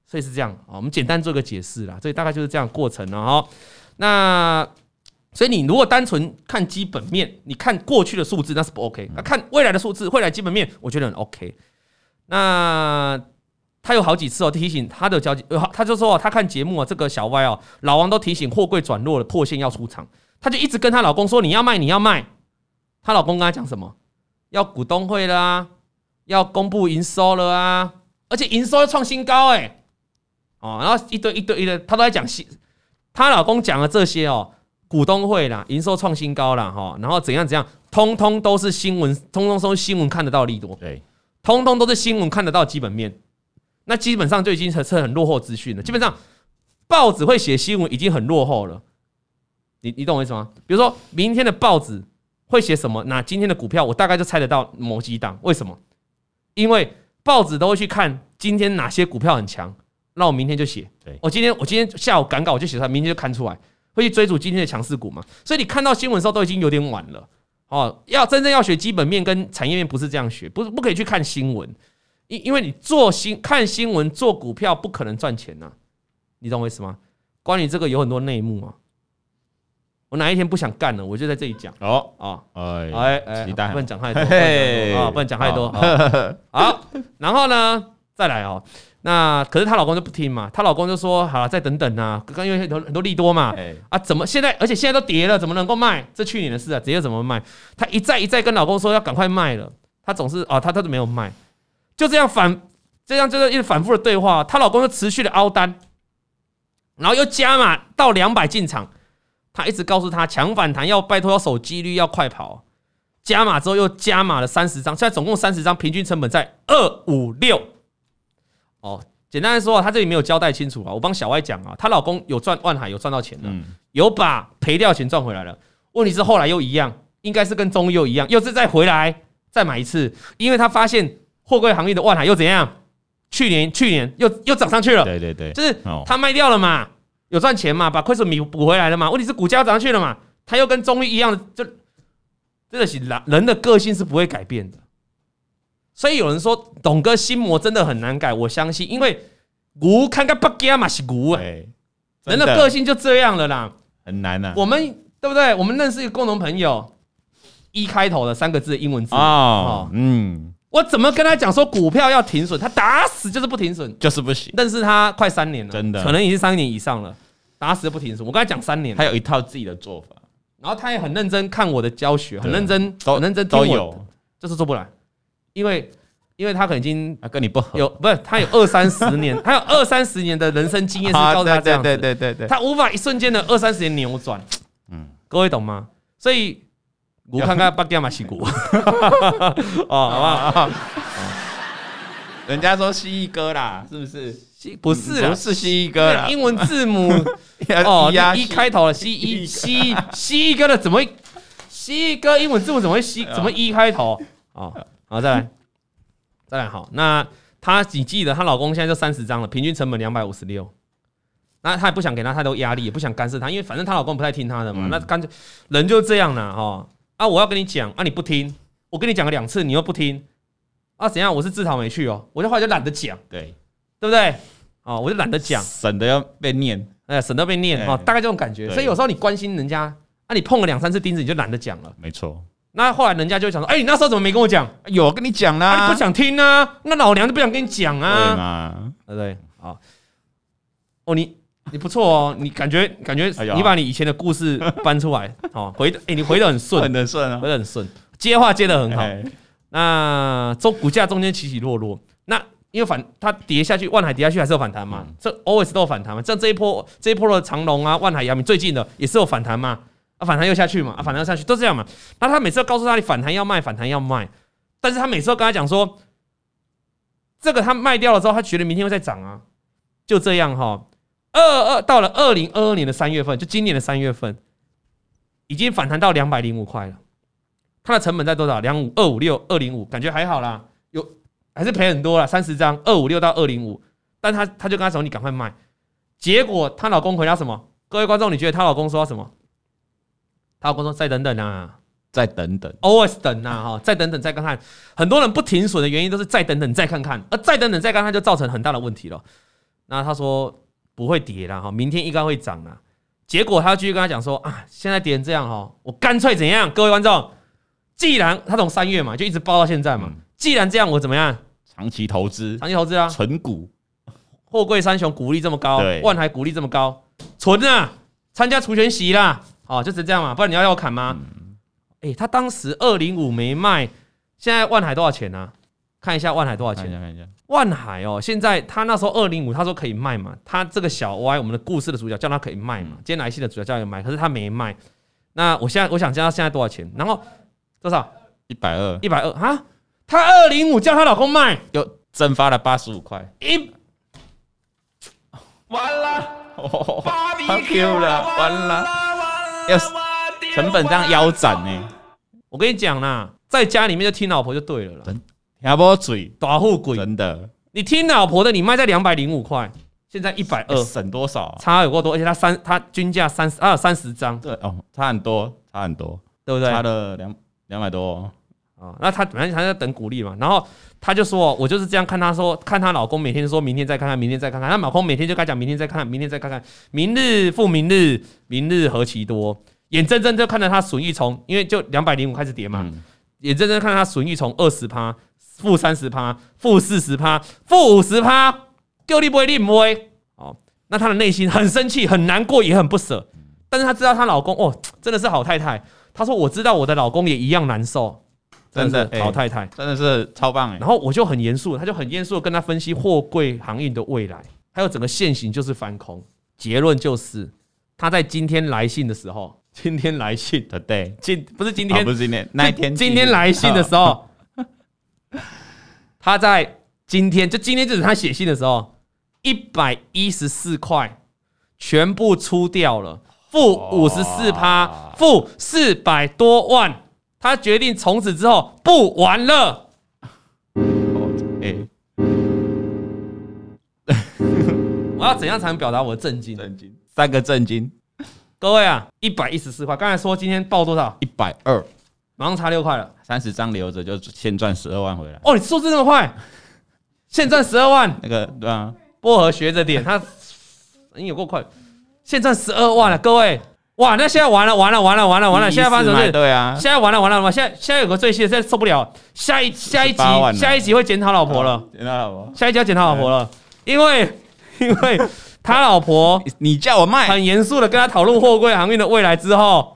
Speaker 2: 所以是这样啊。我们简单做个解释啦。所以大概就是这样过程了哈。那所以你如果单纯看基本面，你看过去的数字那是不 OK。那看未来的数字，未来基本面我觉得很 OK。那。他有好几次哦提醒他的交集，他就说他看节目啊，这个小歪哦，老王都提醒货柜转弱了，破线要出场，他就一直跟他老公说，你要卖你要卖，她老公跟她讲什么？要股东会了啊，要公布营收了啊，而且营收要创新高哎，哦，然后一堆一堆一堆，他都在讲新，她老公讲了这些哦，股东会啦，营收创新高啦，哈，然后怎样怎样，通通都是新闻，通通都是新闻看得到利多，
Speaker 1: 对，
Speaker 2: 通通都是新闻看得到基本面，那基本上就已经是很落后资讯了。基本上报纸会写新闻已经很落后了，你你懂我意思吗？比如说明天的报纸会写什么？那今天的股票我大概就猜得到某几档，为什么？因为报纸都会去看今天哪些股票很强。那我明天就写，对，我今天我今天下午赶稿我就写出来，明天就看出来，会去追逐今天的强势股嘛。所以你看到新闻的时候都已经有点晚了哦。要真正要学基本面跟产业面，不是这样学，不是不可以去看新闻，因因为你做新看新闻做股票不可能赚钱呐，你懂我意思吗？关于这个有很多内幕啊。我哪一天不想干了，我就在这里讲。哦啊。哎哎哎，不能讲太多啊，不能讲太多好，然后呢，再来哦。那可是她老公就不听嘛，她老公就说：“好了，再等等啊，刚刚因为很多很多利多嘛，啊，怎么现在而且现在都跌了，怎么能够卖？这去年的事啊，直接怎么卖？她一再一再跟老公说要赶快卖了，她总是啊，她她都没有卖，就这样反这样就是一直反复的对话，她老公就持续的凹单，然后又加码到两百进场，她一直告诉她强反弹要拜托要守纪律要快跑，加码之后又加码了三十张，现在总共三十张，平均成本在二五六。”哦，简单来说，啊，她这里没有交代清楚啊。我帮小歪讲啊，她老公有赚万海，有赚到钱的，有把赔掉钱赚回来了。问题是后来又一样，应该是跟中医又一样，又是再回来再买一次，因为她发现货柜行业的万海又怎样？去年去年又又涨上去了。对对对，就是他卖掉了嘛，有赚钱嘛，把亏损米补回来了嘛。问题是股价涨上去了嘛，他又跟中医一样的，就真的是人人的个性是不会改变的。所以有人说董哥心魔真的很难改，我相信，因为牛看看不惊嘛是牛哎，人的个性就这样了啦，
Speaker 1: 很难呐。
Speaker 2: 我们对不对？我们认识一个共同朋友，一开头的三个字英文字哦，嗯，我怎么跟他讲说股票要停损，他打死就是不停损，
Speaker 1: 就是不行。
Speaker 2: 但是他快三年了，
Speaker 1: 真的，
Speaker 2: 可能已经三年以上了，打死就不停损。我跟他讲三年，
Speaker 1: 他有一套自己的做法，
Speaker 2: 然后他也很认真看我的教学，很认真，很认真都有，就是做不来。因为，因为他可能已经
Speaker 1: 跟你不合，
Speaker 2: 有不是他有二三十年，*laughs* 他有二三十年的人生经验是 *laughs* 告诉他这样子，
Speaker 1: 对对对对，
Speaker 2: 他无法一瞬间的二三十年扭转，嗯，各位懂吗？所以我看看巴基亚马西股，*laughs* 哦，好不好？
Speaker 1: 人家说蜥蜴哥啦，是不是？
Speaker 2: 不是，
Speaker 1: 不是蜥蜴哥啦，
Speaker 2: 英文字母 *laughs* 哦，一开头的蜥蜴，*laughs* 蜥蜥蜴哥的怎么？蜥蜴哥英文字母怎么会蜥？怎么一开头？哦？好，再来，再来。好，那她你记得她老公现在就三十张了，平均成本两百五十六。那她也不想给她太多压力，也不想干涉她，因为反正她老公不太听她的嘛。嗯、那干脆人就这样了哈。啊，我要跟你讲啊，你不听，我跟你讲了两次，你又不听啊？怎样？我是自讨没趣哦，我就后来就懒得讲，对对不对？哦，我就懒得讲，
Speaker 1: 省得要被念，
Speaker 2: 哎，省得被念哈，大概这种感觉。所以有时候你关心人家，啊，你碰了两三次钉子，你就懒得讲了。
Speaker 1: 没错。
Speaker 2: 那后来人家就会想说：“哎，你那时候怎么没跟我讲？
Speaker 1: 有跟你讲啦，
Speaker 2: 你不想听啊？那老娘就不想跟你讲啊，对不对？好，哦，你你不错哦，你感觉感觉你把你以前的故事搬出来，*laughs* 哦回哎，你回的很顺，
Speaker 1: 很顺啊，
Speaker 2: 回的很顺，接话接的很好。那中股价中间起起落落，那因为反它跌下去，万海跌下去还是有反弹嘛？这 always 都有反弹嘛？像这一波这一波的长龙啊，万海、阳明最近的也是有反弹嘛？”啊，反弹又下去嘛，啊，反弹又下去，都这样嘛。那他每次都告诉他，你反弹要卖，反弹要卖。但是他每次都跟他讲说，这个他卖掉了之后，他觉得明天会再涨啊。就这样哈，二二到了二零二二年的三月份，就今年的三月份，已经反弹到两百零五块了。它的成本在多少？两五二五六二零五，感觉还好啦，有还是赔很多啦，三十张二五六到二零五。但他他就跟他说，你赶快卖。结果她老公回答什么？各位观众，你觉得她老公说什么？她老公说：“再等等啊，
Speaker 1: 再等等
Speaker 2: ，always 等啊，哈，再等等，再看看。很多人不停损的原因都是再等等，再看看，而再等等，再看看就造成很大的问题了。那他说不会跌了哈，明天应该会涨啊。结果他继续跟他讲说啊，现在跌成这样哈，我干脆怎样？各位观众，既然他从三月嘛就一直抱到现在嘛，既然这样，我怎么样？
Speaker 1: 长期投资，
Speaker 2: 长期投资啊，
Speaker 1: 存股，
Speaker 2: 货柜三雄股利这么高，万海股利这么高，存啊，参加除权息啦。”哦，就是这样嘛，不然你要要我砍吗？哎、嗯欸，他当时二零五没卖，现在万海多少钱呢、啊？看一下万海多少钱？
Speaker 1: 看一下看一下。
Speaker 2: 万海哦，现在他那时候二零五，他说可以卖嘛。他这个小 Y，，我们的故事的主角叫他可以卖嘛。今天来信的主角叫他卖，可是他没卖。那我现在我想知道现在多少钱？然后多少？
Speaker 1: 一百二，
Speaker 2: 一百二啊！他二零五叫他老公卖，
Speaker 1: 又蒸发了八十五块。
Speaker 2: 一
Speaker 1: 完了，八 Q 了，完了，要成本这样腰斩呢？
Speaker 2: 我跟你讲啦，在家里面就听老婆就对了啦。
Speaker 1: 听不嘴，
Speaker 2: 大富贵，
Speaker 1: 真的。
Speaker 2: 你听老婆的，你卖在两百零五块，现在一百二，
Speaker 1: 省多少？
Speaker 2: 差有够多，而且他三，他均价三十，啊，三十张，
Speaker 1: 对哦，差很多，差很多，
Speaker 2: 对不对？
Speaker 1: 差了两两百多。
Speaker 2: 啊，那他反正他在等鼓励嘛，然后他就说，我就是这样看他说，看她老公每天说明天再看看，明天再看看，那老公每天就该讲明天再看看，明天再看看，明日复明日，明日何其多，眼睁睁就看着他损益从，因为就两百零五开始跌嘛，嗯、眼睁睁看着他损益从二十趴，负三十趴，负四十趴，负五十趴，丢你不会你不会，哦，那她的内心很生气，很难过，也很不舍，但是她知道她老公哦，真的是好太太，她说我知道我的老公也一样难受。真的好太太
Speaker 1: 真的是超棒哎！
Speaker 2: 然后我就很严肃，他就很严肃的跟她分析货柜航运的未来，还有整个线型就是翻空。结论就是他在今天来信的时候，今天来信的对，今不是今天，
Speaker 1: 不是今天那一天，
Speaker 2: 今天来信的时候，他在今天就今天就是他写信的时候，一百一十四块全部出掉了，负五十四趴，负四百多万。他决定从此之后不玩了。哎，*laughs* 我要怎样才能表达我的震惊？
Speaker 1: 震惊，三个震惊。
Speaker 2: 各位啊，一百一十四块，刚才说今天报多少？
Speaker 1: 一百二，
Speaker 2: 马上差六块了。
Speaker 1: 三十张留着就先赚十二万回来。
Speaker 2: 哦，你数字这么快，现赚十二万。
Speaker 1: 那个对啊，
Speaker 2: 薄荷学着点，他你有够快，现赚十二万了，各位。哇，那现在完了完了完了完了完了！现在发生什么事？
Speaker 1: 对啊，
Speaker 2: 现在完了完了完了！现在现在有个最新的，现在受不了。下一下一集下一集会检讨老婆了，检讨老婆。下一集要检讨老婆了，因为因为他老婆，
Speaker 1: 你叫我卖，
Speaker 2: 很严肃的跟他讨论货柜航运的未来之后，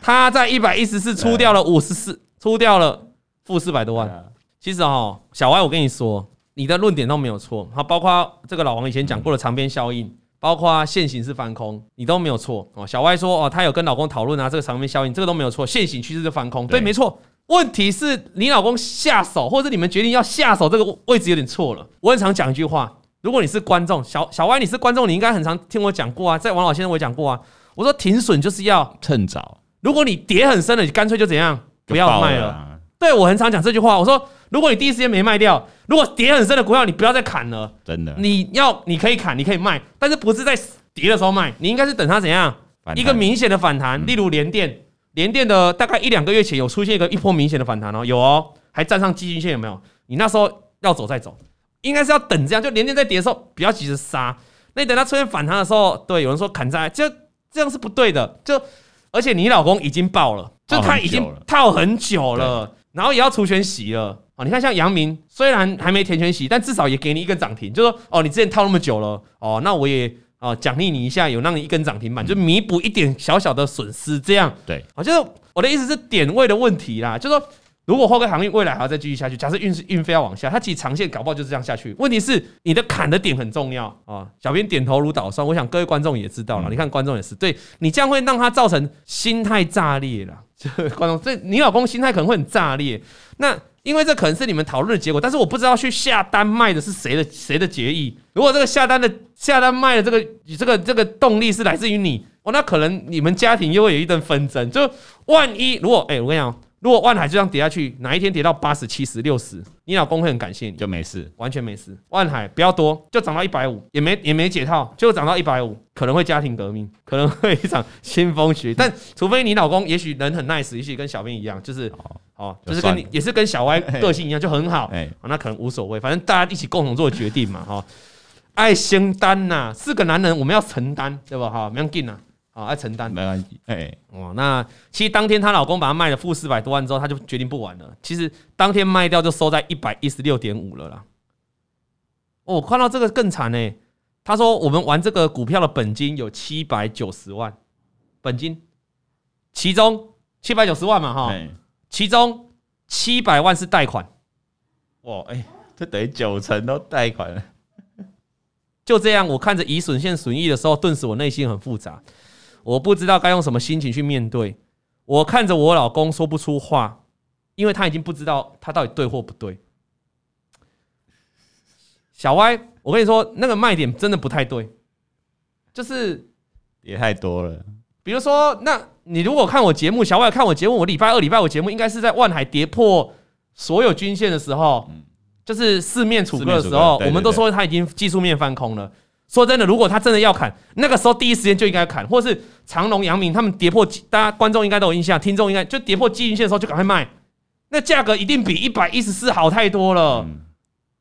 Speaker 2: 他在一百一十四出掉了五十四，出掉了负四百多万。其实哈，小歪，我跟你说，你的论点都没有错。好，包括这个老王以前讲过的长边效应。包括线型是翻空，你都没有错哦。小歪说哦，他有跟老公讨论啊，这个长面效应，这个都没有错。线型趋势就翻空，对，没错。问题是你老公下手，或者你们决定要下手，这个位置有点错了。我很常讲一句话，如果你是观众，小小歪你是观众，你应该很常听我讲过啊，在王老先生我也讲过啊。我说停损就是要
Speaker 1: 趁早，
Speaker 2: 如果你跌很深了，你干脆就怎样，不要卖了。对，我很常讲这句话，我说如果你第一时间没卖掉，如果跌很深的股票，你不要再砍了。
Speaker 1: 真的，
Speaker 2: 你要你可以砍，你可以卖，但是不是在跌的时候卖，你应该是等它怎样一个明显的反弹，例如联电，联电的大概一两个月前有出现一个一波明显的反弹哦，有哦，还站上基均线有没有？你那时候要走再走，应该是要等这样，就联电在跌的时候不要急着杀，那你等它出现反弹的时候，对，有人说砍在，就这样是不对的，就而且你老公已经爆了，就他已经套很久了。然后也要除权息了啊！你看，像杨明虽然还没填全息，但至少也给你一根涨停，就说哦，你之前套那么久了哦，那我也哦奖励你一下，有让你一根涨停板，就弥补一点小小的损失，这样
Speaker 1: 对。
Speaker 2: 好，就是我的意思是点位的问题啦，就是说如果货柜航运未来还要再继续下去，假设运是运费要往下，它其实长线搞不好就是这样下去。问题是你的砍的点很重要啊！小编点头如捣蒜，我想各位观众也知道了，你看观众也是，对你这样会让他造成心态炸裂了。*laughs* 观众，这你老公心态可能会很炸裂。那因为这可能是你们讨论的结果，但是我不知道去下单卖的是谁的谁的决议。如果这个下单的下单卖的这个这个这个动力是来自于你，哦，那可能你们家庭又会有一顿纷争。就万一如果哎、欸，我跟你讲。如果万海就这样跌下去，哪一天跌到八十、七十、六十，你老公会很感谢你，
Speaker 1: 就没事，
Speaker 2: 完全没事。万海不要多，就涨到一百五，也没也没解套，就涨到一百五，可能会家庭革命，*laughs* 可能会一场腥风血雨。但除非你老公也许人很 nice，也许跟小兵一样，就是哦，就是跟你也是跟小歪个性一样，就很好，哎，那可能无所谓，反正大家一起共同做决定嘛，哈。爱承担呐，四个男人我们要承担，对吧？哈，没要紧呐。啊，要承担
Speaker 1: 没关系。哎，
Speaker 2: 哦，那其实当天她老公把她卖了负四百多万之后，她就决定不玩了。其实当天卖掉就收在一百一十六点五了啦。哦，我看到这个更惨呢。他说我们玩这个股票的本金有七百九十万，本金，其中七百九十万嘛，哈，其中七百万是贷款，
Speaker 1: 哇，哎、欸，这等于九成都贷款了。
Speaker 2: 就这样，我看着已损线损益的时候，顿时我内心很复杂，我不知道该用什么心情去面对。我看着我老公说不出话，因为他已经不知道他到底对或不对。小歪，我跟你说，那个卖点真的不太对，就是
Speaker 1: 也太多了。
Speaker 2: 比如说，那你如果看我节目，小歪看我节目，我礼拜二、礼拜五节目应该是在万海跌破所有均线的时候，就是四面楚歌的时候，我们都说他已经技术面翻空了。说真的，如果他真的要砍，那个时候第一时间就应该砍，或是长隆、阳明他们跌破，大家观众应该都有印象，听众应该就跌破基均线的时候就赶快卖，那价格一定比一百一十四好太多了，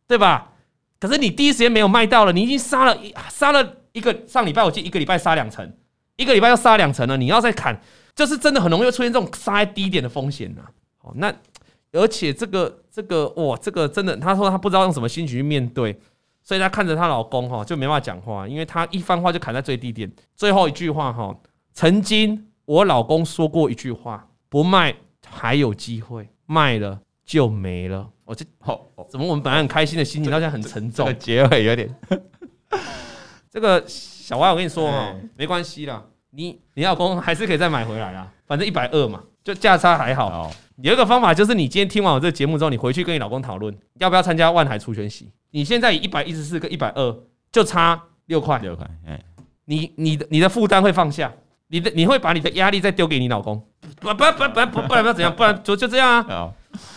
Speaker 2: 对吧？可是你第一时间没有卖到了，你已经杀了杀了一个上礼拜，我记得一个礼拜杀两成，一个礼拜要杀两成了。你要再砍，就是真的很容易出现这种杀在低点的风险呐。哦，那而且这个这个哇，这个真的，他说他不知道用什么心情去面对，所以她看着她老公哈就没办法讲话，因为她一番话就砍在最低点。最后一句话哈，曾经我老公说过一句话：不卖还有机会，卖了就没了。我这哦，怎么我们本来很开心的心情，到现在很沉重。
Speaker 1: 这个结尾有点。*laughs*
Speaker 2: 这个小歪，我跟你说哦，没关系啦，你你老公还是可以再买回来啦，反正一百二嘛，就价差还好。有一个方法就是，你今天听完我这个节目之后，你回去跟你老公讨论，要不要参加万海除权息。你现在以一百一十四跟一百二，就差六块，
Speaker 1: 六块。
Speaker 2: 你你的你的负担会放下，你的你会把你的压力再丢给你老公。不不不不不不然要怎样？不然就就这样啊。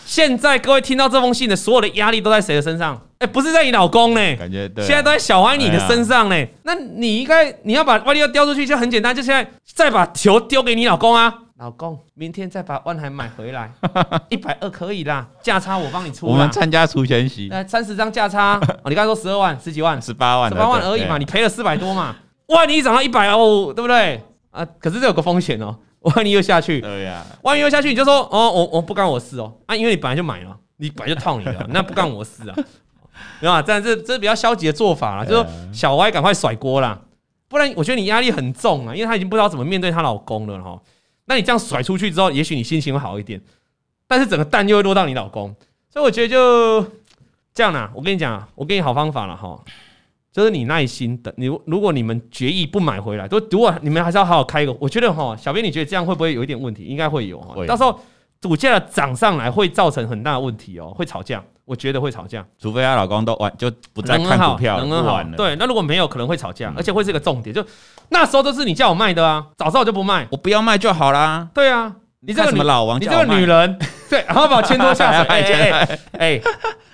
Speaker 2: 现在各位听到这封信的所有的压力都在谁的身上？哎，不是在你老公呢，
Speaker 1: 感觉对，
Speaker 2: 现在都在小歪你的身上呢。那你应该你要把外力要丢出去就很简单，就现在再把球丢给你老公啊，老公，明天再把万海买回来，*laughs* 一百二可以啦，价差我帮你出。
Speaker 1: 我们参加除权息，
Speaker 2: 来三十张价差，你刚才说十二万、十几万、
Speaker 1: 十八万、
Speaker 2: 十八万而已嘛，你赔了四百多嘛，万一涨到一百哦，对不对？啊，可是这有个风险哦。*laughs* 万一又下去，对呀，万一又下去，你就说哦，我我不干我事哦啊，因为你本来就买了，你本来就套你了，*laughs* 那不干我事啊，对吧？这这这是比较消极的做法啦，就是说小歪赶快甩锅啦，不然我觉得你压力很重啊，因为她已经不知道怎么面对她老公了哈。那你这样甩出去之后，也许你心情会好一点，但是整个蛋又会落到你老公，所以我觉得就这样啦。我跟你讲啊，我给你好方法了哈。就是你耐心等，你如果你们决议不买回来，都如果你们还是要好好开一个，我觉得哈，小编你觉得这样会不会有一点问题？应该会有哈，到时候股价涨上来会造成很大的问题哦，会吵架，我觉得会吵架，
Speaker 1: 除非她老公都完就不再看股票了。
Speaker 2: 对，那如果没有，可能会吵架，而且会是个重点，就那时候都是你叫我卖的啊，早知道我就不卖，
Speaker 1: 我不要卖就好啦。
Speaker 2: 对啊，你这个
Speaker 1: 什么老王，
Speaker 2: 你这个女人，对，然后把我牵拖下水，哎哎。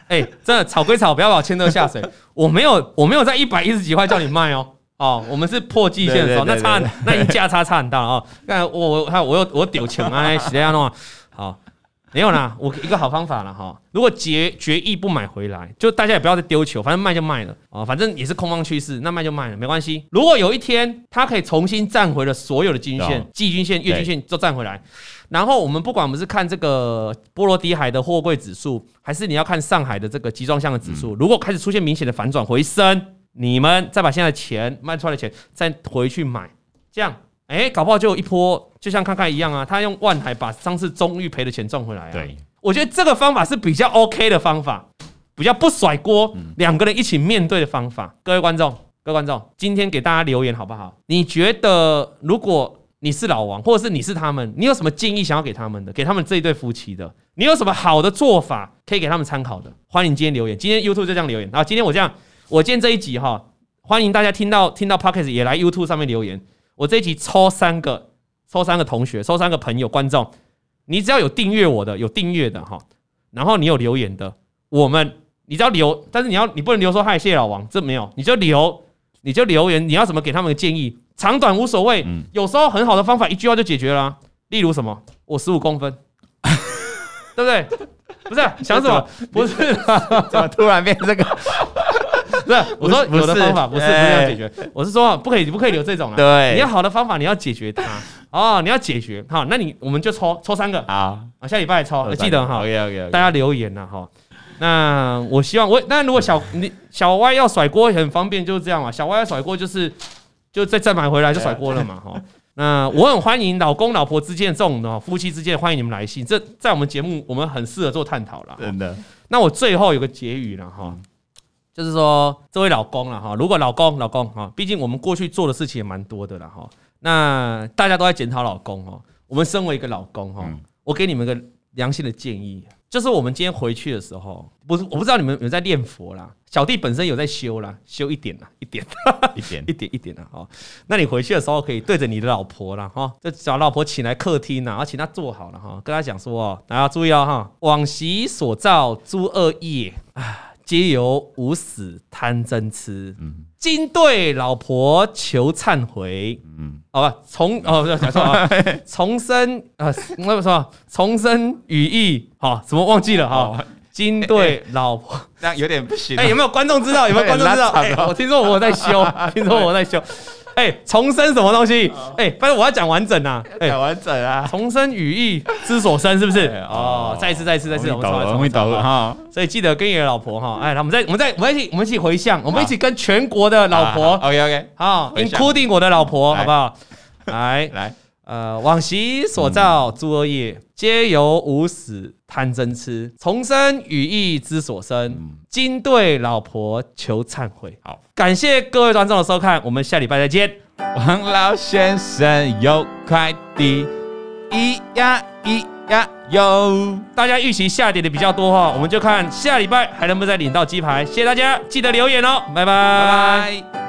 Speaker 2: 哎、欸，真的吵归吵，不要把我牵拖下水。*laughs* 我没有，我没有在一百一十几块叫你卖哦。哦，我们是破季线的时候，那差那价差差很大了哦。那我我还我又我丢钱啊，是这样弄啊。好，没有啦，我一个好方法了哈。如果决决议不买回来，就大家也不要再丢球，反正卖就卖了啊，反正也是空方趋势，那卖就卖了，没关系。如果有一天它可以重新站回了所有的均线、季均线、月均线都站回来。然后我们不管我们是看这个波罗的海的货柜指数，还是你要看上海的这个集装箱的指数，如果开始出现明显的反转回升，你们再把现在的钱卖出来的钱再回去买，这样，哎，搞不好就有一波，就像看看一样啊，他用万海把上次中裕赔的钱赚回来啊。对，我觉得这个方法是比较 OK 的方法，比较不甩锅，两个人一起面对的方法。各位观众，各位观众，今天给大家留言好不好？你觉得如果？你是老王，或者是你是他们，你有什么建议想要给他们的？给他们这一对夫妻的，你有什么好的做法可以给他们参考的？欢迎今天留言，今天 YouTube 就这样留言。然后今天我这样，我今天这一集哈，欢迎大家听到听到 Podcast 也来 YouTube 上面留言。我这一集抽三个，抽三个同学，抽三个朋友观众，你只要有订阅我的，有订阅的哈，然后你有留言的，我们你只要留，但是你要你不能留说嗨谢谢老王，这没有，你就留，你就留言，你要怎么给他们的建议？长短无所谓，有时候很好的方法一句话就解决了啊。例如什么？我十五公分，*laughs* 对不对？不是想什么？*laughs* 不是，*laughs*
Speaker 1: 怎么突然变这个？*laughs*
Speaker 2: 不是，我说有的方法不是不是要解决，我是说不可以不可以留这种啊。对，你要好的方法你要解决它 *laughs* 哦，你要解决好，那你我们就抽抽三个啊，下礼拜抽，记得哈。大家留言了哈。那我希望我那如果小你小歪要甩锅很方便，就是这样嘛。小歪要甩锅就是。就再再买回来就甩锅了嘛哈，那我很欢迎老公老婆之间的这种的夫妻之间，欢迎你们来信，这在我们节目我们很适合做探讨了。真的，那我最后有个结语了哈，就是说这位老公了哈，如果老公老公哈，毕竟我们过去做的事情也蛮多的了哈，那大家都在检讨老公哈，我们身为一个老公哈，我给你们个良心的建议。就是我们今天回去的时候，不是我不知道你们有在念佛啦，小弟本身有在修啦，修一点啦，一点，*laughs* 一点，*laughs* 一点，一点啦哈。那你回去的时候可以对着你的老婆啦哈，就找老婆请来客厅呐，然后请她坐好了哈，跟她讲说哦，大家注意哦哈，往昔所造诸恶业啊，皆由无死贪嗔痴，嗯。今对老婆求忏悔，嗯，好吧，重哦，不是讲错啊，*laughs* 重生啊，那个什么，重生语义，好，怎么忘记了哈？金对老婆 *laughs*
Speaker 1: 这样有点不行。
Speaker 2: 哎，有没有观众知道？有没有观众知道？*laughs* 哎，我听说我在修，听说我在修。哎，重生什么东西？哎，反正我要讲完整啊，
Speaker 1: 讲完整啊，
Speaker 2: 重生语义之所生，是不是？哦，再一次，再一次，再一次，我们重新哈。所以记得跟你的老婆哈，哎，那我们再，我们再，我们一起，我们一起回向，我们一起跟全国的老婆
Speaker 1: ，OK OK，
Speaker 2: 好，including 我的老婆，好不好？来来，呃，往昔所造诸恶业，皆由无始贪嗔痴，重生语义之所生。今对老婆求忏悔。好。感谢各位观众的收看，我们下礼拜再见。
Speaker 1: 王老先生有快递，咿呀咿呀哟。
Speaker 2: 大家预期下跌的比较多哈，我们就看下礼拜还能不能再领到鸡排。谢谢大家，记得留言哦，拜拜。拜拜。